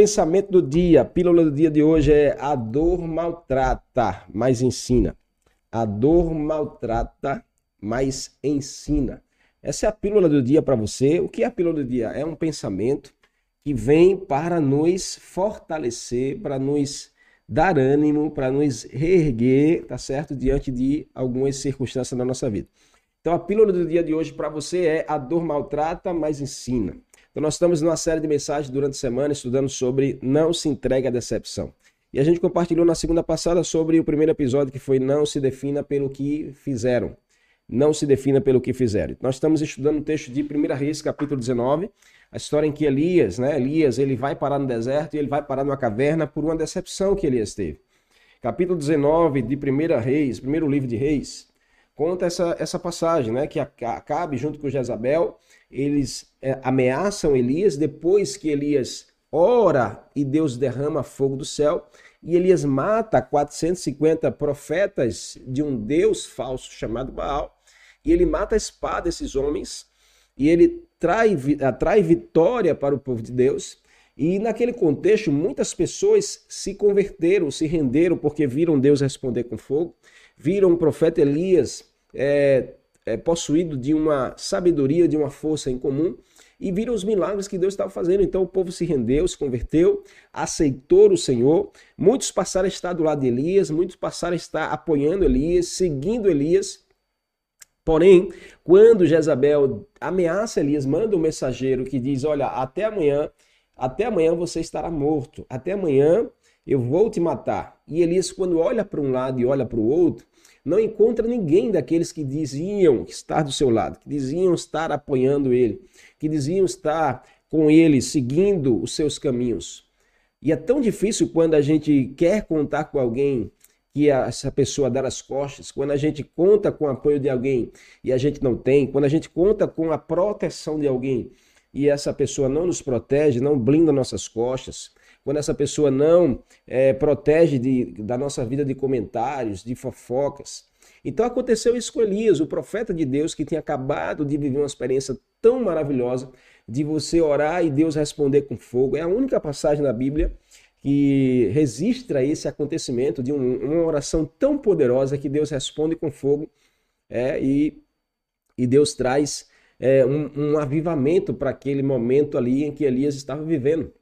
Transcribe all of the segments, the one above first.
pensamento do dia, a pílula do dia de hoje é a dor maltrata, mas ensina. A dor maltrata, mas ensina. Essa é a pílula do dia para você. O que é a pílula do dia? É um pensamento que vem para nos fortalecer, para nos dar ânimo, para nos reerguer, tá certo? Diante de algumas circunstâncias na nossa vida. Então a pílula do dia de hoje para você é a dor maltrata, mas ensina. Então nós estamos numa série de mensagens durante a semana estudando sobre não se entregue à decepção. E a gente compartilhou na segunda passada sobre o primeiro episódio que foi não se defina pelo que fizeram. Não se defina pelo que fizeram. Nós estamos estudando o texto de 1 Reis, capítulo 19, a história em que Elias, né, Elias, ele vai parar no deserto e ele vai parar numa caverna por uma decepção que Elias teve. Capítulo 19 de 1 Reis, primeiro livro de Reis, conta essa, essa passagem, né? Que Acabe, junto com Jezabel, eles é, ameaçam Elias, depois que Elias ora e Deus derrama fogo do céu, e Elias mata 450 profetas de um Deus falso chamado Baal, e ele mata a espada esses homens, e ele trai, trai vitória para o povo de Deus, e naquele contexto, muitas pessoas se converteram, se renderam, porque viram Deus responder com fogo, viram o profeta Elias é, é, possuído de uma sabedoria, de uma força em comum, e viram os milagres que Deus estava fazendo. Então o povo se rendeu, se converteu, aceitou o Senhor. Muitos passaram a estar do lado de Elias, muitos passaram a estar apoiando Elias, seguindo Elias. Porém, quando Jezabel ameaça Elias, manda um mensageiro que diz: Olha, até amanhã, até amanhã você estará morto, até amanhã eu vou te matar. E Elias, quando olha para um lado e olha para o outro, não encontra ninguém daqueles que diziam estar do seu lado, que diziam estar apoiando ele, que diziam estar com ele, seguindo os seus caminhos. E é tão difícil quando a gente quer contar com alguém que essa pessoa dar as costas, quando a gente conta com o apoio de alguém e a gente não tem, quando a gente conta com a proteção de alguém e essa pessoa não nos protege, não blinda nossas costas, quando essa pessoa não é, protege de, da nossa vida de comentários, de fofocas. Então aconteceu isso com Elias, o profeta de Deus que tinha acabado de viver uma experiência tão maravilhosa de você orar e Deus responder com fogo. É a única passagem na Bíblia que registra esse acontecimento de um, uma oração tão poderosa que Deus responde com fogo é, e, e Deus traz é, um, um avivamento para aquele momento ali em que Elias estava vivendo.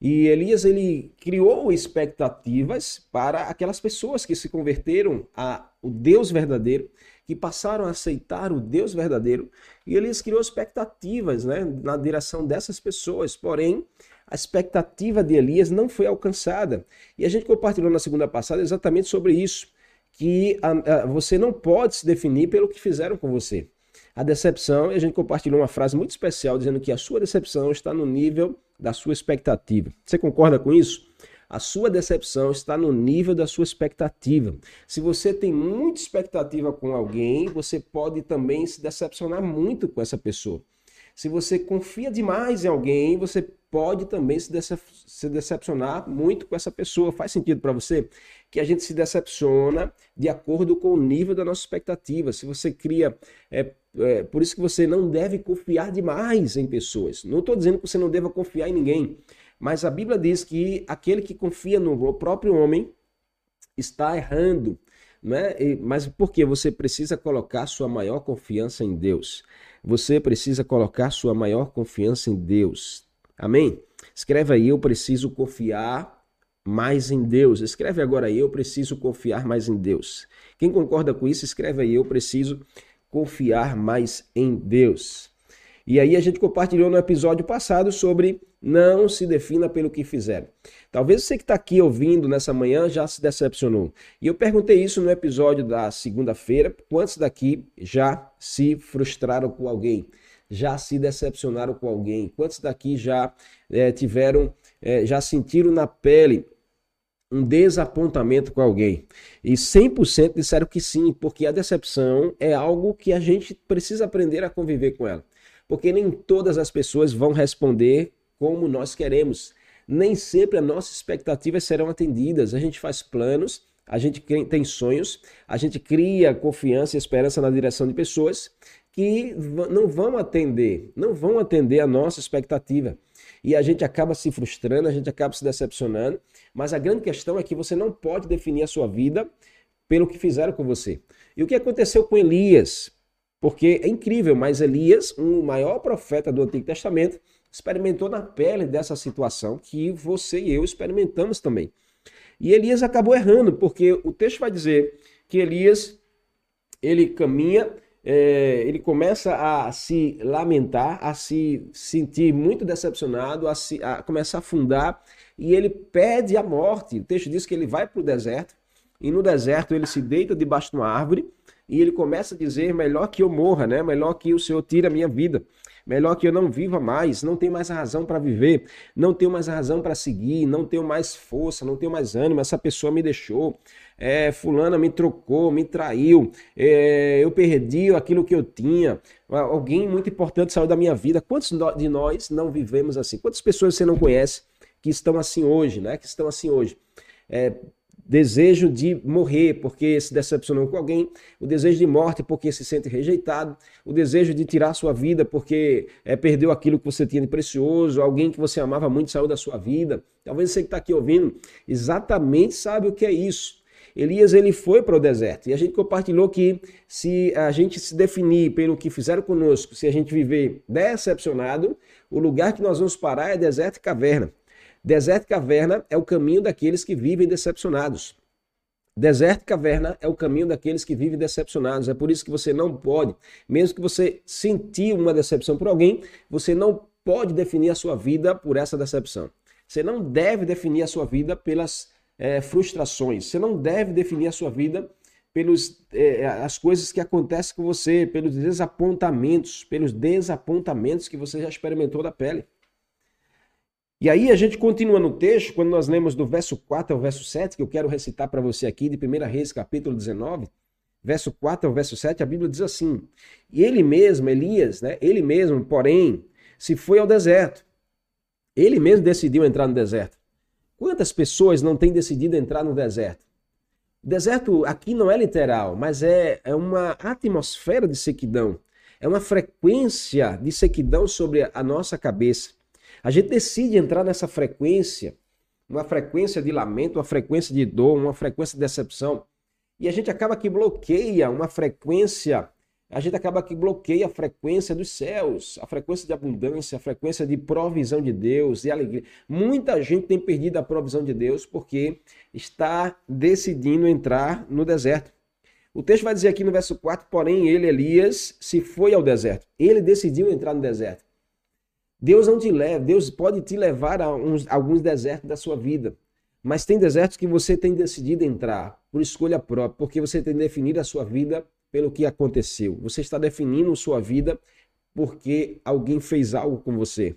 E Elias ele criou expectativas para aquelas pessoas que se converteram a o Deus verdadeiro, que passaram a aceitar o Deus verdadeiro, e Elias criou expectativas, né, na direção dessas pessoas. Porém, a expectativa de Elias não foi alcançada. E a gente compartilhou na segunda passada exatamente sobre isso, que a, a, você não pode se definir pelo que fizeram com você. A decepção, e a gente compartilhou uma frase muito especial dizendo que a sua decepção está no nível da sua expectativa. Você concorda com isso? A sua decepção está no nível da sua expectativa. Se você tem muita expectativa com alguém, você pode também se decepcionar muito com essa pessoa. Se você confia demais em alguém, você pode também se, decep se decepcionar muito com essa pessoa. Faz sentido para você? Que a gente se decepciona de acordo com o nível da nossa expectativa. Se você cria. É, é, por isso que você não deve confiar demais em pessoas. Não estou dizendo que você não deva confiar em ninguém. Mas a Bíblia diz que aquele que confia no próprio homem está errando. Né? Mas por que você precisa colocar sua maior confiança em Deus? Você precisa colocar sua maior confiança em Deus. Amém? Escreve aí, eu preciso confiar mais em Deus. Escreve agora aí, eu preciso confiar mais em Deus. Quem concorda com isso, escreve aí, eu preciso confiar mais em Deus. E aí a gente compartilhou no episódio passado sobre não se defina pelo que fizeram. Talvez você que está aqui ouvindo nessa manhã já se decepcionou. E eu perguntei isso no episódio da segunda-feira. Quantos daqui já se frustraram com alguém? Já se decepcionaram com alguém? Quantos daqui já é, tiveram, é, já sentiram na pele um desapontamento com alguém? E 100% disseram que sim, porque a decepção é algo que a gente precisa aprender a conviver com ela. Porque nem todas as pessoas vão responder como nós queremos. Nem sempre as nossas expectativas serão atendidas. A gente faz planos, a gente tem sonhos, a gente cria confiança e esperança na direção de pessoas que não vão atender, não vão atender a nossa expectativa. e a gente acaba se frustrando, a gente acaba se decepcionando. Mas a grande questão é que você não pode definir a sua vida pelo que fizeram com você. E o que aconteceu com Elias? Porque é incrível, mas Elias, um maior profeta do Antigo Testamento, experimentou na pele dessa situação que você e eu experimentamos também. E Elias acabou errando, porque o texto vai dizer que Elias ele caminha, é, ele começa a se lamentar, a se sentir muito decepcionado, a, se, a começar a afundar, e ele pede a morte. O texto diz que ele vai para o deserto, e no deserto ele se deita debaixo de uma árvore, e ele começa a dizer: melhor que eu morra, né? melhor que o Senhor tire a minha vida. Melhor que eu não viva mais, não tenho mais razão para viver, não tenho mais razão para seguir, não tenho mais força, não tenho mais ânimo. Essa pessoa me deixou, é, fulana me trocou, me traiu, é, eu perdi aquilo que eu tinha, alguém muito importante saiu da minha vida. Quantos de nós não vivemos assim? Quantas pessoas você não conhece que estão assim hoje, né? Que estão assim hoje? É, desejo de morrer porque se decepcionou com alguém, o desejo de morte porque se sente rejeitado, o desejo de tirar sua vida porque é, perdeu aquilo que você tinha de precioso, alguém que você amava muito saiu da sua vida. Talvez você que está aqui ouvindo exatamente sabe o que é isso. Elias ele foi para o deserto e a gente compartilhou que se a gente se definir pelo que fizeram conosco, se a gente viver decepcionado, o lugar que nós vamos parar é deserto e caverna. Deserto e caverna é o caminho daqueles que vivem decepcionados. Deserto e caverna é o caminho daqueles que vivem decepcionados. É por isso que você não pode, mesmo que você sentir uma decepção por alguém, você não pode definir a sua vida por essa decepção. Você não deve definir a sua vida pelas é, frustrações. Você não deve definir a sua vida pelas é, as coisas que acontecem com você, pelos desapontamentos, pelos desapontamentos que você já experimentou da pele. E aí a gente continua no texto, quando nós lemos do verso 4 ao verso 7, que eu quero recitar para você aqui, de 1 Reis, capítulo 19, verso 4 ao verso 7, a Bíblia diz assim: E ele mesmo, Elias, né, ele mesmo, porém, se foi ao deserto. Ele mesmo decidiu entrar no deserto. Quantas pessoas não têm decidido entrar no deserto? Deserto aqui não é literal, mas é, é uma atmosfera de sequidão. É uma frequência de sequidão sobre a nossa cabeça. A gente decide entrar nessa frequência, uma frequência de lamento, uma frequência de dor, uma frequência de decepção. E a gente acaba que bloqueia uma frequência, a gente acaba que bloqueia a frequência dos céus, a frequência de abundância, a frequência de provisão de Deus, de alegria. Muita gente tem perdido a provisão de Deus porque está decidindo entrar no deserto. O texto vai dizer aqui no verso 4, porém ele, Elias, se foi ao deserto. Ele decidiu entrar no deserto. Deus não te leva, Deus pode te levar a uns, alguns desertos da sua vida. Mas tem desertos que você tem decidido entrar por escolha própria, porque você tem definido a sua vida pelo que aconteceu. Você está definindo sua vida porque alguém fez algo com você.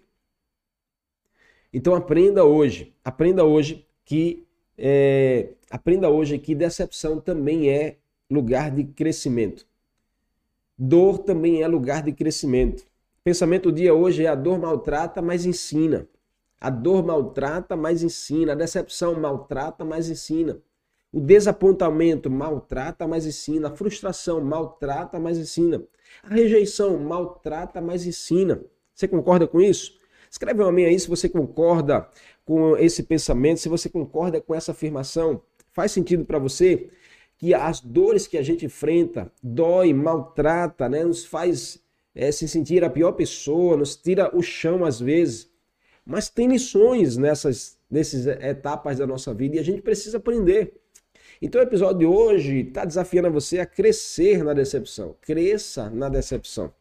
Então aprenda hoje, aprenda hoje que é, aprenda hoje que decepção também é lugar de crescimento. Dor também é lugar de crescimento. Pensamento do dia hoje é a dor maltrata, mas ensina. A dor maltrata, mas ensina. A decepção maltrata, mas ensina. O desapontamento maltrata, mas ensina. A frustração maltrata, mas ensina. A rejeição maltrata, mas ensina. Você concorda com isso? Escreve um amém aí se você concorda com esse pensamento, se você concorda com essa afirmação. Faz sentido para você que as dores que a gente enfrenta, dói, maltrata, né, nos faz é, se sentir a pior pessoa, nos tira o chão às vezes. Mas tem lições nessas, nessas etapas da nossa vida e a gente precisa aprender. Então o episódio de hoje está desafiando você a crescer na decepção. Cresça na decepção.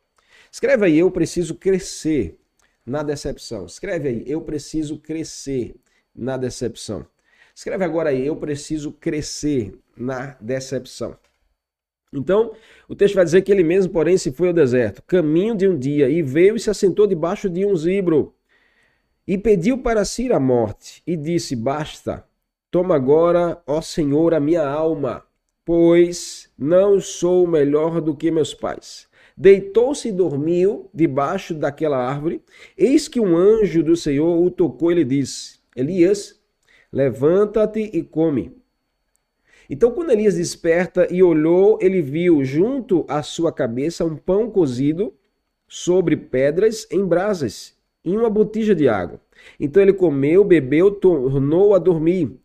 Escreve aí, eu preciso crescer na decepção. Escreve aí, eu preciso crescer na decepção. Escreve agora aí, eu preciso crescer na decepção. Então, o texto vai dizer que ele mesmo, porém, se foi ao deserto, caminho de um dia, e veio e se assentou debaixo de um zibro, e pediu para si a morte, e disse: Basta, toma agora, ó Senhor, a minha alma, pois não sou melhor do que meus pais. Deitou-se e dormiu debaixo daquela árvore. Eis que um anjo do Senhor o tocou e lhe disse: Elias, levanta-te e come. Então, quando Elias desperta e olhou, ele viu junto à sua cabeça um pão cozido sobre pedras em brasas em uma botija de água. Então ele comeu, bebeu, tornou a dormir.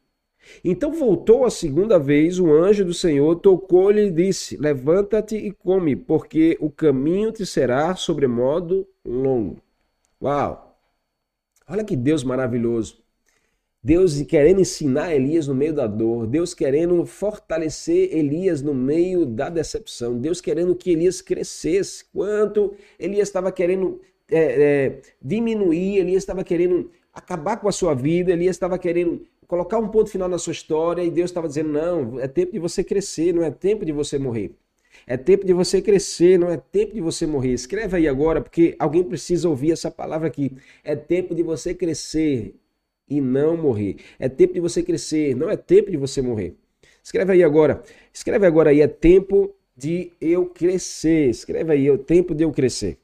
Então voltou a segunda vez, o anjo do Senhor tocou-lhe e disse: Levanta-te e come, porque o caminho te será sobremodo longo. Uau! Olha que Deus maravilhoso. Deus querendo ensinar Elias no meio da dor, Deus querendo fortalecer Elias no meio da decepção, Deus querendo que Elias crescesse. Quanto Elias estava querendo é, é, diminuir, Elias estava querendo acabar com a sua vida, Elias estava querendo colocar um ponto final na sua história e Deus estava dizendo: não, é tempo de você crescer, não é tempo de você morrer. É tempo de você crescer, não é tempo de você morrer. Escreve aí agora, porque alguém precisa ouvir essa palavra aqui. É tempo de você crescer e não morrer. É tempo de você crescer, não é tempo de você morrer. Escreve aí agora. Escreve agora aí, é tempo de eu crescer. Escreve aí, é o tempo de eu crescer.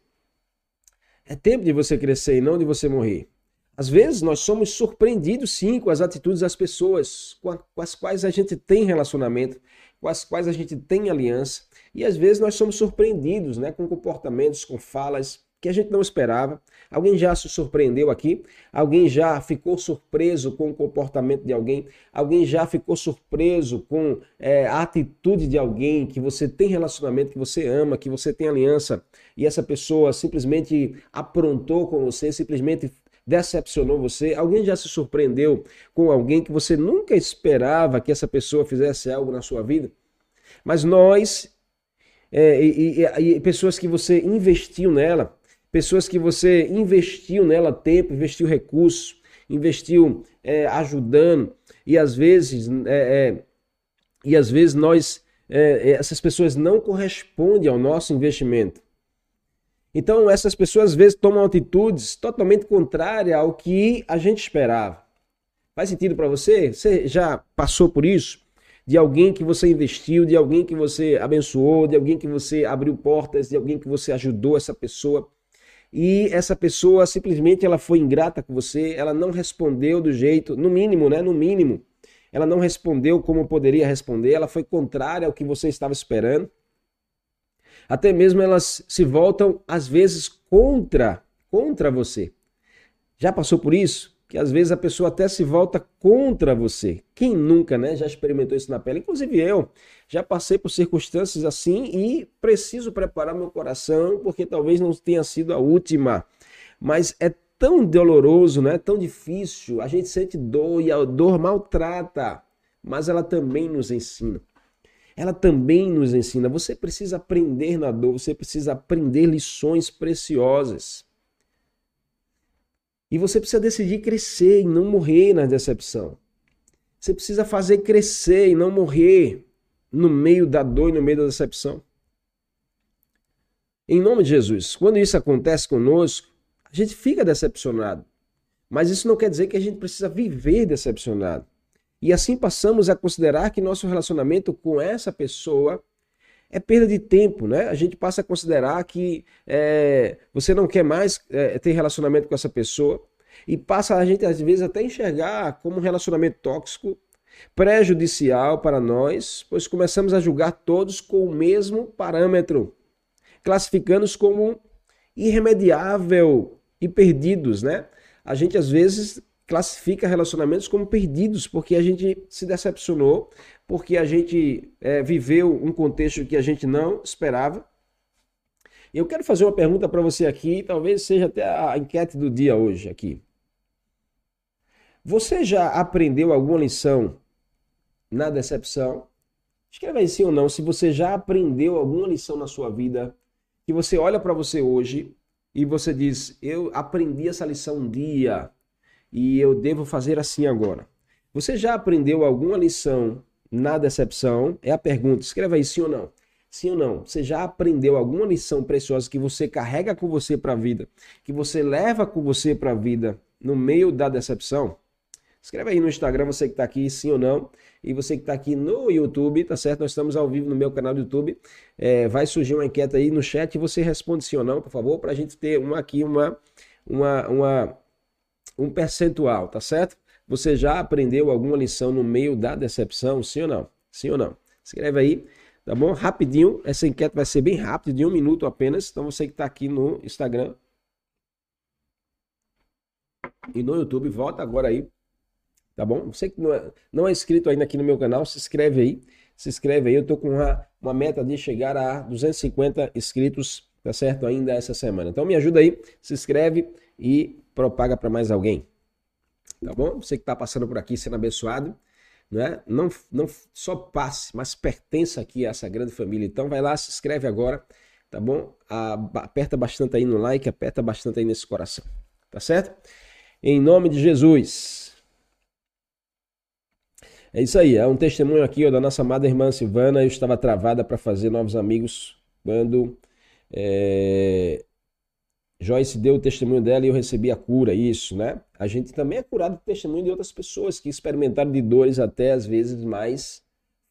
É tempo de você crescer e não de você morrer. Às vezes nós somos surpreendidos sim com as atitudes das pessoas com, as quais a gente tem relacionamento, com as quais a gente tem aliança, e às vezes nós somos surpreendidos né, com comportamentos, com falas que a gente não esperava. Alguém já se surpreendeu aqui? Alguém já ficou surpreso com o comportamento de alguém? Alguém já ficou surpreso com é, a atitude de alguém que você tem relacionamento, que você ama, que você tem aliança, e essa pessoa simplesmente aprontou com você, simplesmente decepcionou você? Alguém já se surpreendeu com alguém que você nunca esperava que essa pessoa fizesse algo na sua vida? Mas nós, é, e, e, e pessoas que você investiu nela, pessoas que você investiu nela tempo, investiu recursos, investiu é, ajudando, e às vezes, é, é e às vezes nós, é, é, essas pessoas não correspondem ao nosso investimento. Então, essas pessoas às vezes tomam atitudes totalmente contrárias ao que a gente esperava. Faz sentido para você? Você já passou por isso? De alguém que você investiu, de alguém que você abençoou, de alguém que você abriu portas, de alguém que você ajudou essa pessoa e essa pessoa simplesmente ela foi ingrata com você, ela não respondeu do jeito, no mínimo, né, no mínimo, ela não respondeu como poderia responder, ela foi contrária ao que você estava esperando. Até mesmo elas se voltam às vezes contra, contra você. Já passou por isso? Que às vezes a pessoa até se volta contra você. Quem nunca, né, já experimentou isso na pele? Inclusive eu já passei por circunstâncias assim e preciso preparar meu coração porque talvez não tenha sido a última. Mas é tão doloroso, né? Tão difícil. A gente sente dor e a dor maltrata, mas ela também nos ensina ela também nos ensina. Você precisa aprender na dor, você precisa aprender lições preciosas. E você precisa decidir crescer e não morrer na decepção. Você precisa fazer crescer e não morrer no meio da dor e no meio da decepção. Em nome de Jesus, quando isso acontece conosco, a gente fica decepcionado. Mas isso não quer dizer que a gente precisa viver decepcionado. E assim passamos a considerar que nosso relacionamento com essa pessoa é perda de tempo, né? A gente passa a considerar que é, você não quer mais é, ter relacionamento com essa pessoa e passa a gente às vezes até enxergar como um relacionamento tóxico, prejudicial para nós, pois começamos a julgar todos com o mesmo parâmetro, classificando-os como irremediável e perdidos, né? A gente às vezes classifica relacionamentos como perdidos, porque a gente se decepcionou, porque a gente é, viveu um contexto que a gente não esperava. Eu quero fazer uma pergunta para você aqui, talvez seja até a enquete do dia hoje aqui. Você já aprendeu alguma lição na decepção? Escreva aí sim ou não, se você já aprendeu alguma lição na sua vida, que você olha para você hoje e você diz: Eu aprendi essa lição um dia, e eu devo fazer assim agora. Você já aprendeu alguma lição na decepção? É a pergunta. Escreva aí sim ou não. Sim ou não? Você já aprendeu alguma lição preciosa que você carrega com você para a vida, que você leva com você para a vida no meio da decepção? Escreve aí no Instagram, você que está aqui, sim ou não. E você que está aqui no YouTube, tá certo? Nós estamos ao vivo no meu canal do YouTube. É, vai surgir uma enquete aí no chat e você responde sim ou não, por favor, para a gente ter uma, aqui uma, uma, uma um percentual, tá certo? Você já aprendeu alguma lição no meio da decepção, sim ou não? Sim ou não? Escreve aí, tá bom? Rapidinho, essa enquete vai ser bem rápida, de um minuto apenas. Então você que está aqui no Instagram, e no YouTube, volta agora aí, tá bom? Você que não é, não é inscrito ainda aqui no meu canal, se inscreve aí, se inscreve aí, eu tô com uma, uma meta de chegar a 250 inscritos, tá certo? Ainda essa semana. Então me ajuda aí, se inscreve e propaga para mais alguém, tá bom? Você que tá passando por aqui sendo abençoado, né? Não, não só passe, mas pertença aqui a essa grande família. Então vai lá, se inscreve agora, tá bom? aperta bastante aí no like, aperta bastante aí nesse coração, tá certo? Em nome de Jesus. É isso aí, é um testemunho aqui ó, da nossa amada irmã Silvana. Eu estava travada para fazer novos amigos quando é, Joyce deu o testemunho dela e eu recebi a cura, isso, né? A gente também é curado do testemunho de outras pessoas que experimentaram de dores até às vezes mais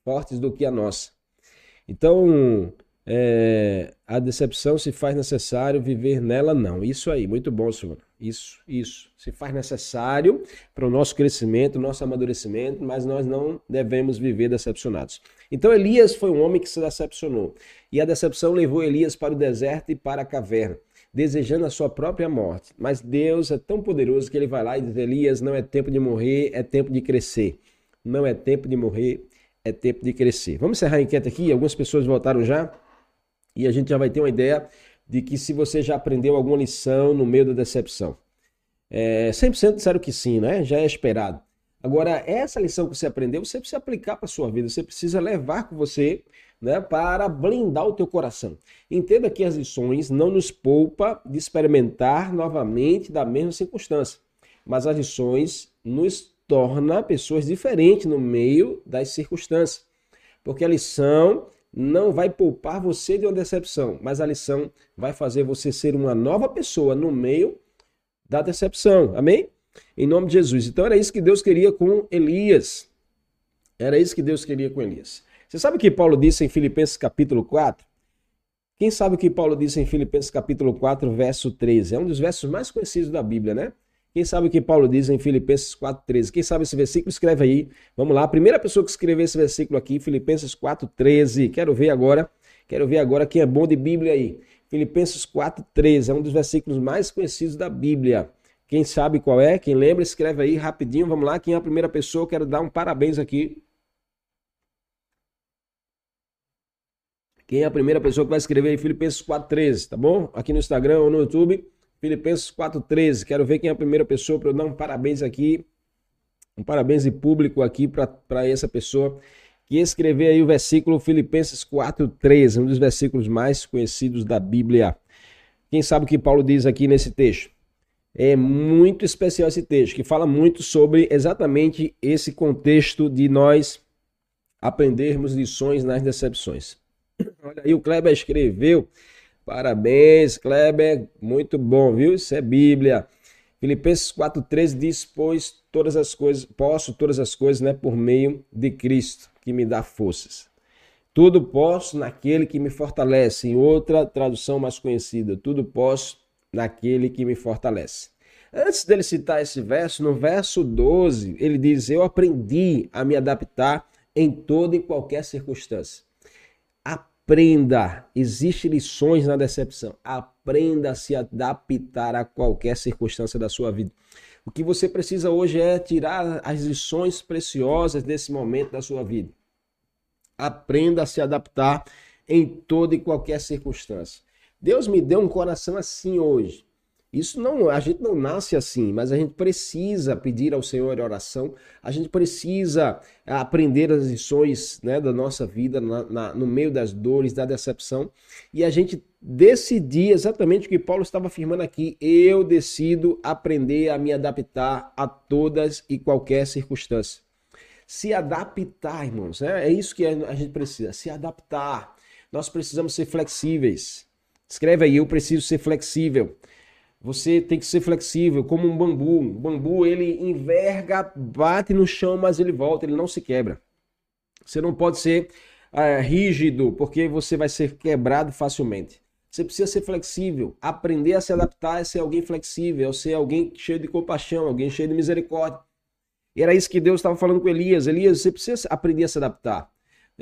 fortes do que a nossa. Então, é, a decepção se faz necessário viver nela, não. Isso aí, muito bom, senhor. Isso, isso. Se faz necessário para o nosso crescimento, nosso amadurecimento, mas nós não devemos viver decepcionados. Então, Elias foi um homem que se decepcionou. E a decepção levou Elias para o deserto e para a caverna desejando a sua própria morte. Mas Deus é tão poderoso que ele vai lá e diz: Elias, não é tempo de morrer, é tempo de crescer. Não é tempo de morrer, é tempo de crescer. Vamos encerrar a enquete aqui. Algumas pessoas votaram já e a gente já vai ter uma ideia de que se você já aprendeu alguma lição no meio da decepção. É, 100% disseram que sim, né? Já é esperado. Agora, essa lição que você aprendeu, você precisa aplicar para sua vida, você precisa levar com você né, para blindar o teu coração. Entenda que as lições não nos poupa de experimentar novamente da mesma circunstância, mas as lições nos torna pessoas diferentes no meio das circunstâncias. Porque a lição não vai poupar você de uma decepção, mas a lição vai fazer você ser uma nova pessoa no meio da decepção. Amém? Em nome de Jesus. Então era isso que Deus queria com Elias. Era isso que Deus queria com Elias. Você sabe o que Paulo disse em Filipenses capítulo 4? Quem sabe o que Paulo disse em Filipenses capítulo 4, verso 13? É um dos versos mais conhecidos da Bíblia, né? Quem sabe o que Paulo diz em Filipenses 4,13? Quem sabe esse versículo, escreve aí. Vamos lá, a primeira pessoa que escreveu esse versículo aqui, Filipenses 4,13. Quero ver agora, quero ver agora quem é bom de Bíblia aí. Filipenses 4,13 é um dos versículos mais conhecidos da Bíblia. Quem sabe qual é? Quem lembra, escreve aí rapidinho. Vamos lá, quem é a primeira pessoa? Quero dar um parabéns aqui Quem é a primeira pessoa que vai escrever aí Filipenses 4.13, tá bom? Aqui no Instagram ou no YouTube, Filipenses 4.13. Quero ver quem é a primeira pessoa para eu dar um parabéns aqui, um parabéns público aqui para essa pessoa que escrever aí o versículo Filipenses 4.13, um dos versículos mais conhecidos da Bíblia. Quem sabe o que Paulo diz aqui nesse texto? É muito especial esse texto, que fala muito sobre exatamente esse contexto de nós aprendermos lições nas decepções. Olha aí, o Kleber escreveu. Parabéns, Kleber. Muito bom, viu? Isso é Bíblia. Filipenses 4,13 diz: Pois todas as coisas, posso todas as coisas, né, por meio de Cristo, que me dá forças. Tudo posso naquele que me fortalece. Em outra tradução mais conhecida, tudo posso naquele que me fortalece. Antes dele citar esse verso, no verso 12, ele diz: Eu aprendi a me adaptar em toda e qualquer circunstância. Aprenda, existem lições na decepção. Aprenda a se adaptar a qualquer circunstância da sua vida. O que você precisa hoje é tirar as lições preciosas desse momento da sua vida. Aprenda a se adaptar em toda e qualquer circunstância. Deus me deu um coração assim hoje. Isso não, a gente não nasce assim, mas a gente precisa pedir ao Senhor oração, a gente precisa aprender as lições né, da nossa vida na, na, no meio das dores, da decepção, e a gente decidir exatamente o que Paulo estava afirmando aqui. Eu decido aprender a me adaptar a todas e qualquer circunstância. Se adaptar, irmãos, né? é isso que a gente precisa, se adaptar. Nós precisamos ser flexíveis. Escreve aí, eu preciso ser flexível. Você tem que ser flexível, como um bambu. O bambu ele enverga, bate no chão, mas ele volta, ele não se quebra. Você não pode ser é, rígido, porque você vai ser quebrado facilmente. Você precisa ser flexível, aprender a se adaptar, a ser alguém flexível, a ser alguém cheio de compaixão, alguém cheio de misericórdia. E era isso que Deus estava falando com Elias. Elias, você precisa aprender a se adaptar.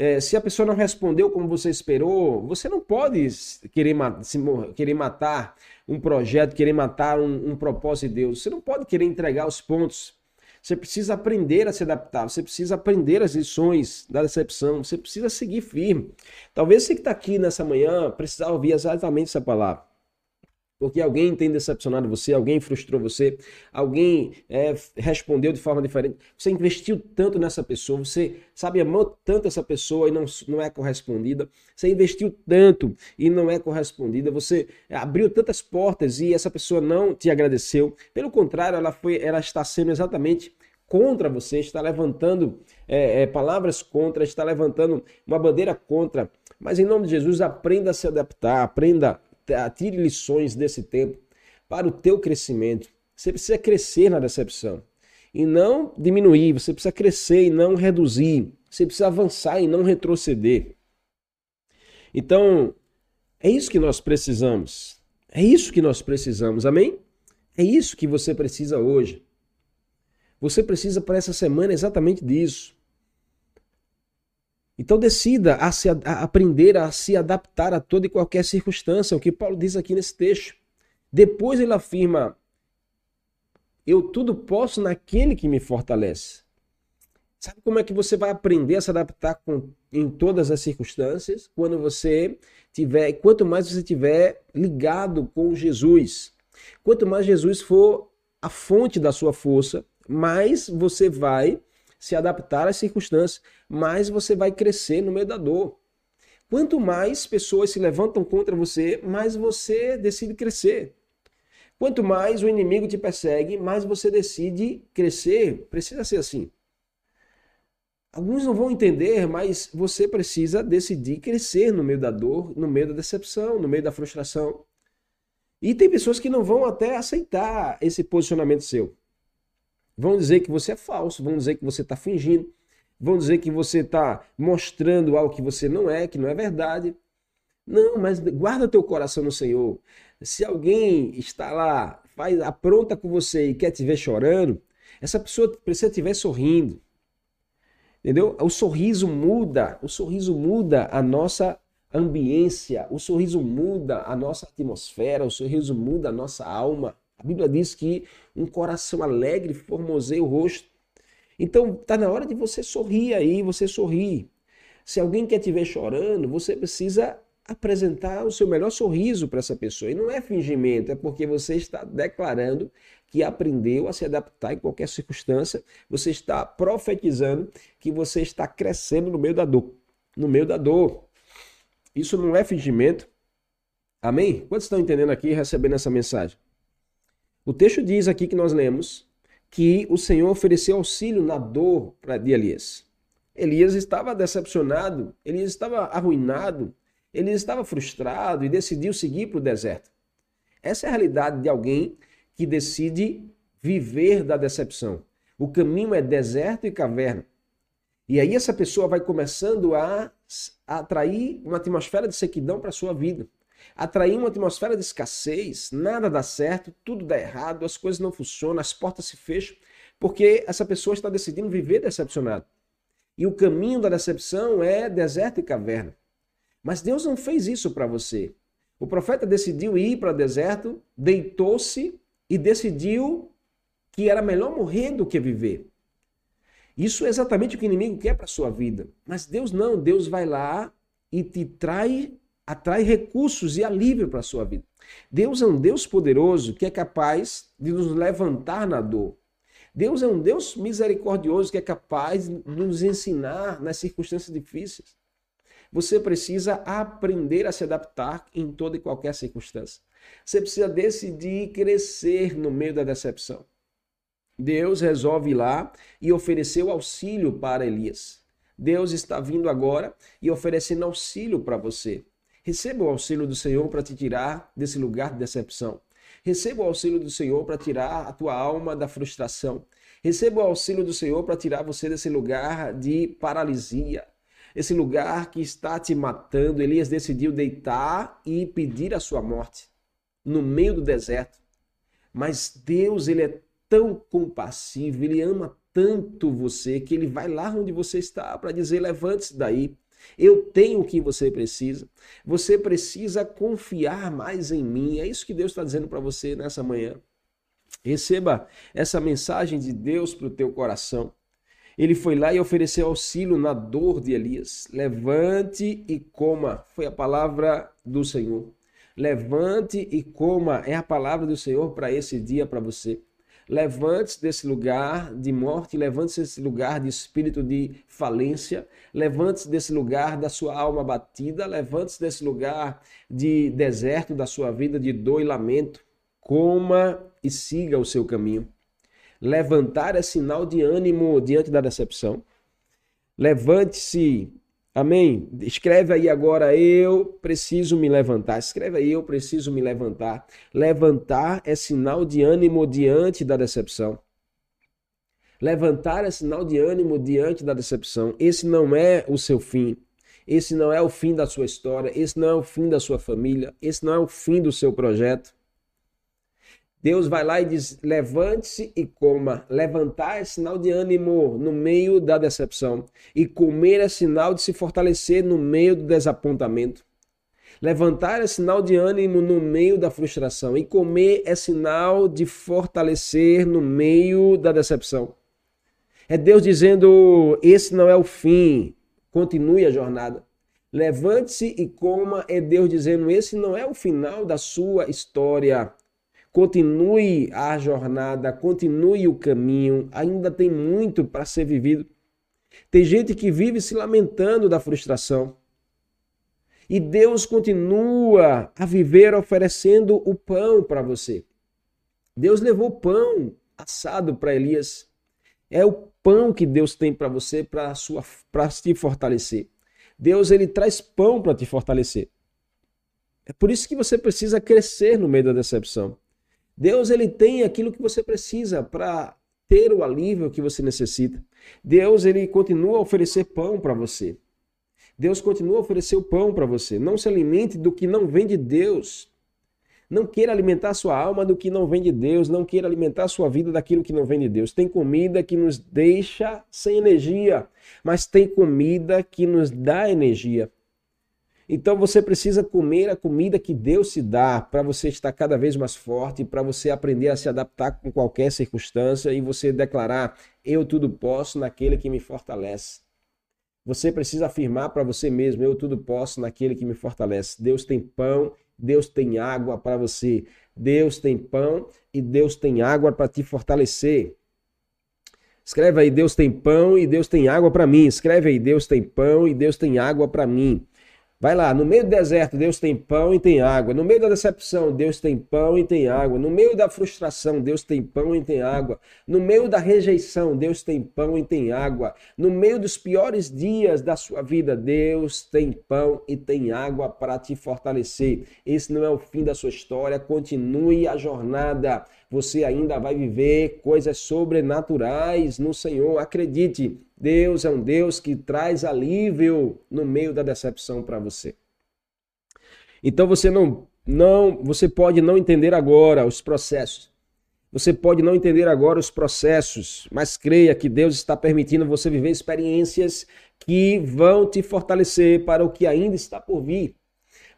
É, se a pessoa não respondeu como você esperou, você não pode querer, se, querer matar um projeto, querer matar um, um propósito de Deus. Você não pode querer entregar os pontos. Você precisa aprender a se adaptar, você precisa aprender as lições da decepção, você precisa seguir firme. Talvez você que está aqui nessa manhã precisar ouvir exatamente essa palavra porque alguém tem decepcionado você, alguém frustrou você, alguém é, respondeu de forma diferente. Você investiu tanto nessa pessoa, você sabe, amou tanto essa pessoa e não, não é correspondida. Você investiu tanto e não é correspondida. Você abriu tantas portas e essa pessoa não te agradeceu. Pelo contrário, ela, foi, ela está sendo exatamente contra você, está levantando é, é, palavras contra, está levantando uma bandeira contra. Mas em nome de Jesus, aprenda a se adaptar, aprenda tire lições desse tempo para o teu crescimento. Você precisa crescer na decepção e não diminuir, você precisa crescer e não reduzir, você precisa avançar e não retroceder. Então, é isso que nós precisamos. É isso que nós precisamos, amém? É isso que você precisa hoje. Você precisa para essa semana exatamente disso. Então decida a, se, a aprender a se adaptar a toda e qualquer circunstância, o que Paulo diz aqui nesse texto. Depois ele afirma: Eu tudo posso naquele que me fortalece. Sabe como é que você vai aprender a se adaptar com, em todas as circunstâncias? Quando você tiver, quanto mais você tiver ligado com Jesus. Quanto mais Jesus for a fonte da sua força, mais você vai se adaptar às circunstâncias, mais você vai crescer no meio da dor. Quanto mais pessoas se levantam contra você, mais você decide crescer. Quanto mais o inimigo te persegue, mais você decide crescer. Precisa ser assim. Alguns não vão entender, mas você precisa decidir crescer no meio da dor, no meio da decepção, no meio da frustração. E tem pessoas que não vão até aceitar esse posicionamento seu. Vão dizer que você é falso, vão dizer que você está fingindo, vão dizer que você está mostrando algo que você não é, que não é verdade. Não, mas guarda teu coração no Senhor. Se alguém está lá, faz apronta com você e quer te ver chorando, essa pessoa precisa te ver sorrindo. Entendeu? O sorriso muda, o sorriso muda a nossa ambiência, o sorriso muda a nossa atmosfera, o sorriso muda a nossa alma. A Bíblia diz que um coração alegre formoseia o rosto. Então, está na hora de você sorrir aí, você sorrir. Se alguém quer te ver chorando, você precisa apresentar o seu melhor sorriso para essa pessoa. E não é fingimento, é porque você está declarando que aprendeu a se adaptar em qualquer circunstância. Você está profetizando que você está crescendo no meio da dor. No meio da dor. Isso não é fingimento. Amém? Quantos estão entendendo aqui recebendo essa mensagem? O texto diz aqui que nós lemos que o Senhor ofereceu auxílio na dor de Elias. Elias estava decepcionado, Elias estava arruinado, Elias estava frustrado e decidiu seguir para o deserto. Essa é a realidade de alguém que decide viver da decepção. O caminho é deserto e caverna. E aí essa pessoa vai começando a atrair uma atmosfera de sequidão para a sua vida atrair uma atmosfera de escassez, nada dá certo, tudo dá errado, as coisas não funcionam, as portas se fecham, porque essa pessoa está decidindo viver decepcionado. E o caminho da decepção é deserto e caverna. Mas Deus não fez isso para você. O profeta decidiu ir para o deserto, deitou-se e decidiu que era melhor morrer do que viver. Isso é exatamente o que o inimigo quer para sua vida. Mas Deus não, Deus vai lá e te trai atrai recursos e alívio para a sua vida. Deus é um Deus poderoso que é capaz de nos levantar na dor. Deus é um Deus misericordioso que é capaz de nos ensinar nas circunstâncias difíceis. Você precisa aprender a se adaptar em toda e qualquer circunstância. Você precisa decidir crescer no meio da decepção. Deus resolve ir lá e ofereceu auxílio para Elias. Deus está vindo agora e oferecendo auxílio para você. Receba o auxílio do Senhor para te tirar desse lugar de decepção. Receba o auxílio do Senhor para tirar a tua alma da frustração. Receba o auxílio do Senhor para tirar você desse lugar de paralisia, esse lugar que está te matando. Elias decidiu deitar e pedir a sua morte no meio do deserto. Mas Deus, ele é tão compassivo, ele ama tanto você que ele vai lá onde você está para dizer: levante-se daí, Eu tenho o que você precisa. Você precisa confiar mais em mim. É isso que Deus está dizendo para você nessa manhã. Receba essa mensagem de Deus para o teu coração. Ele foi lá e ofereceu auxílio na dor de Elias. Levante e coma. Foi a palavra do Senhor. Levante e coma. É a palavra do Senhor para esse dia para você. Levante-se desse lugar de morte, levante-se desse lugar de espírito de falência, levante-se desse lugar da sua alma batida, levante-se desse lugar de deserto da sua vida, de dor e lamento. Coma e siga o seu caminho. Levantar é sinal de ânimo diante da decepção. Levante-se Amém? Escreve aí agora, eu preciso me levantar. Escreve aí, eu preciso me levantar. Levantar é sinal de ânimo diante da decepção. Levantar é sinal de ânimo diante da decepção. Esse não é o seu fim. Esse não é o fim da sua história. Esse não é o fim da sua família. Esse não é o fim do seu projeto. Deus vai lá e diz: levante-se e coma. Levantar é sinal de ânimo no meio da decepção. E comer é sinal de se fortalecer no meio do desapontamento. Levantar é sinal de ânimo no meio da frustração. E comer é sinal de fortalecer no meio da decepção. É Deus dizendo: esse não é o fim. Continue a jornada. Levante-se e coma. É Deus dizendo: esse não é o final da sua história. Continue a jornada, continue o caminho, ainda tem muito para ser vivido. Tem gente que vive se lamentando da frustração. E Deus continua a viver oferecendo o pão para você. Deus levou pão assado para Elias. É o pão que Deus tem para você para sua para te fortalecer. Deus ele traz pão para te fortalecer. É por isso que você precisa crescer no meio da decepção. Deus ele tem aquilo que você precisa para ter o alívio que você necessita. Deus ele continua a oferecer pão para você. Deus continua a oferecer o pão para você. Não se alimente do que não vem de Deus. Não queira alimentar sua alma do que não vem de Deus. Não queira alimentar sua vida daquilo que não vem de Deus. Tem comida que nos deixa sem energia, mas tem comida que nos dá energia. Então você precisa comer a comida que Deus te dá para você estar cada vez mais forte, para você aprender a se adaptar com qualquer circunstância e você declarar: Eu tudo posso naquele que me fortalece. Você precisa afirmar para você mesmo: Eu tudo posso naquele que me fortalece. Deus tem pão, Deus tem água para você. Deus tem pão e Deus tem água para te fortalecer. Escreve aí: Deus tem pão e Deus tem água para mim. Escreve aí: Deus tem pão e Deus tem água para mim. Vai lá, no meio do deserto, Deus tem pão e tem água. No meio da decepção, Deus tem pão e tem água. No meio da frustração, Deus tem pão e tem água. No meio da rejeição, Deus tem pão e tem água. No meio dos piores dias da sua vida, Deus tem pão e tem água para te fortalecer. Esse não é o fim da sua história. Continue a jornada. Você ainda vai viver coisas sobrenaturais no Senhor. Acredite. Deus é um Deus que traz alívio no meio da decepção para você. Então você não não, você pode não entender agora os processos. Você pode não entender agora os processos, mas creia que Deus está permitindo você viver experiências que vão te fortalecer para o que ainda está por vir.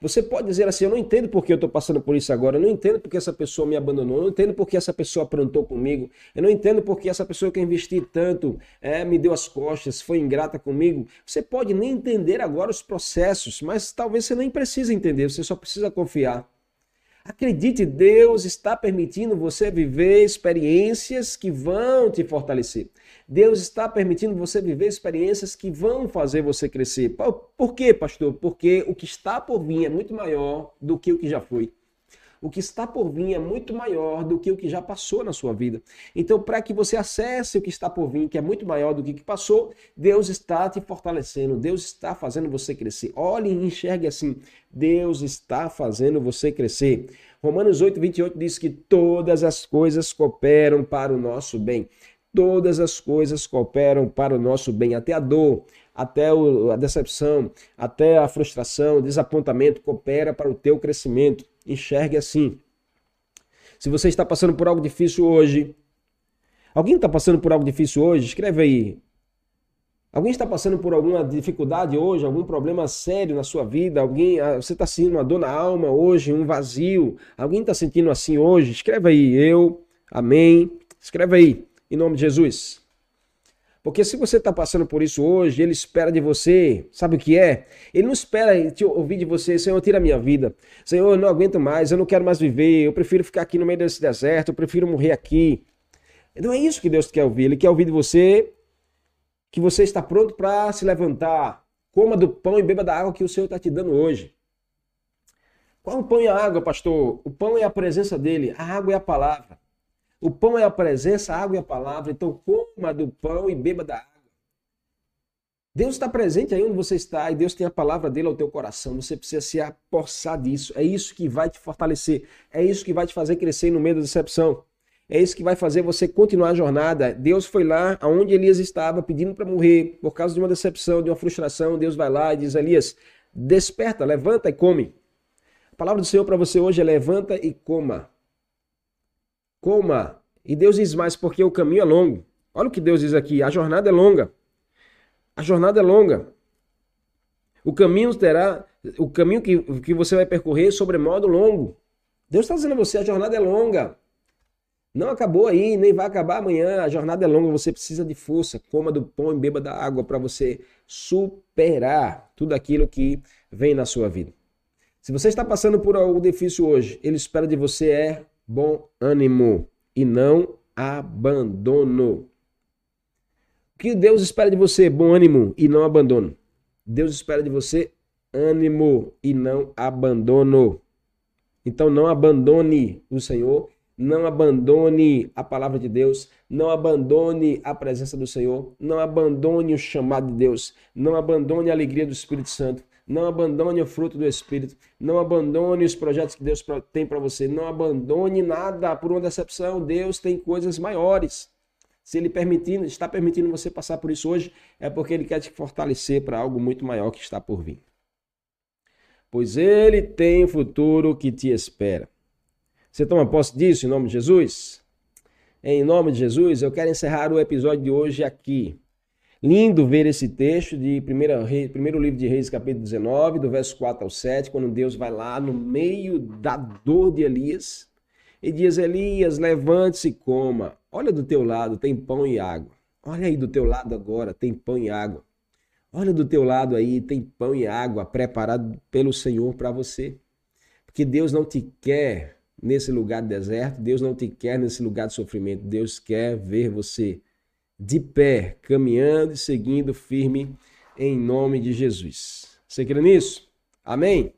Você pode dizer assim: eu não entendo por que eu estou passando por isso agora, eu não entendo porque essa pessoa me abandonou, eu não entendo porque essa pessoa aprontou comigo, eu não entendo porque essa pessoa que eu investi tanto é, me deu as costas, foi ingrata comigo. Você pode nem entender agora os processos, mas talvez você nem precise entender, você só precisa confiar. Acredite, Deus está permitindo você viver experiências que vão te fortalecer. Deus está permitindo você viver experiências que vão fazer você crescer. Por quê, pastor? Porque o que está por vir é muito maior do que o que já foi. O que está por vir é muito maior do que o que já passou na sua vida. Então, para que você acesse o que está por vir, que é muito maior do que o que passou, Deus está te fortalecendo, Deus está fazendo você crescer. Olhe e enxergue assim: Deus está fazendo você crescer. Romanos 8, 28 diz que todas as coisas cooperam para o nosso bem todas as coisas cooperam para o nosso bem, até a dor, até a decepção, até a frustração, o desapontamento coopera para o teu crescimento. Enxergue assim. Se você está passando por algo difícil hoje, alguém está passando por algo difícil hoje? Escreve aí. Alguém está passando por alguma dificuldade hoje, algum problema sério na sua vida? Alguém, ah, você está sentindo uma dor na alma hoje, um vazio? Alguém está sentindo assim hoje? Escreve aí, eu, amém. Escreve aí, em nome de Jesus. Porque se você está passando por isso hoje, ele espera de você, sabe o que é? Ele não espera te ouvir de você, Senhor, tira a minha vida. Senhor, eu não aguento mais, eu não quero mais viver, eu prefiro ficar aqui no meio desse deserto, eu prefiro morrer aqui. Não é isso que Deus quer ouvir, Ele quer ouvir de você que você está pronto para se levantar. Coma do pão e beba da água que o Senhor está te dando hoje. Qual o pão e a água, pastor? O pão é a presença dele, a água é a palavra. O pão é a presença, a água é a palavra. Então coma do pão e beba da água. Deus está presente aí onde você está e Deus tem a palavra dele ao teu coração. Você precisa se apossar disso. É isso que vai te fortalecer. É isso que vai te fazer crescer no meio da decepção. É isso que vai fazer você continuar a jornada. Deus foi lá aonde Elias estava pedindo para morrer por causa de uma decepção, de uma frustração. Deus vai lá e diz: Elias, desperta, levanta e come. A palavra do Senhor para você hoje é: levanta e coma. Coma. E Deus diz mais porque o caminho é longo. Olha o que Deus diz aqui: a jornada é longa. A jornada é longa. O caminho terá, o caminho que, que você vai percorrer sobre modo longo. Deus está dizendo a você: a jornada é longa. Não acabou aí, nem vai acabar amanhã. A jornada é longa, você precisa de força. Coma do pão e beba da água para você superar tudo aquilo que vem na sua vida. Se você está passando por algo difícil hoje, ele espera de você é bom ânimo e não abandono. O que Deus espera de você? Bom ânimo e não abandono. Deus espera de você ânimo e não abandono. Então não abandone o Senhor não abandone a palavra de Deus, não abandone a presença do Senhor, não abandone o chamado de Deus, não abandone a alegria do Espírito Santo, não abandone o fruto do Espírito, não abandone os projetos que Deus tem para você, não abandone nada por uma decepção. Deus tem coisas maiores. Se Ele permitindo, está permitindo você passar por isso hoje, é porque Ele quer te fortalecer para algo muito maior que está por vir. Pois Ele tem o futuro que te espera. Você toma posse disso em nome de Jesus? Em nome de Jesus, eu quero encerrar o episódio de hoje aqui. Lindo ver esse texto de primeiro, primeiro livro de Reis, capítulo 19, do verso 4 ao 7, quando Deus vai lá no meio da dor de Elias e diz: Elias, levante-se e coma. Olha do teu lado, tem pão e água. Olha aí do teu lado agora, tem pão e água. Olha do teu lado aí, tem pão e água preparado pelo Senhor para você. Porque Deus não te quer nesse lugar de deserto, Deus não te quer nesse lugar de sofrimento. Deus quer ver você de pé, caminhando e seguindo firme em nome de Jesus. Você crê nisso? Amém?